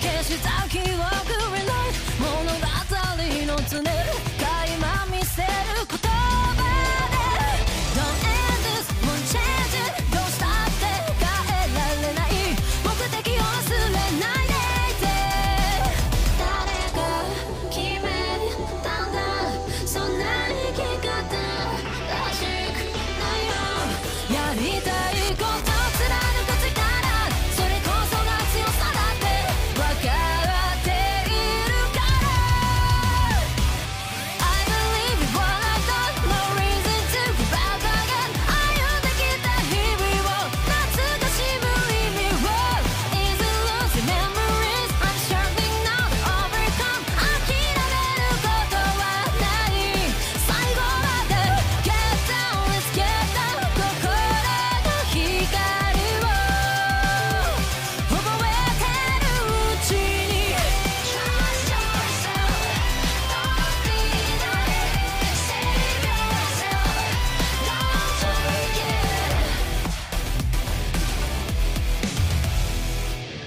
Guess without you, I'll go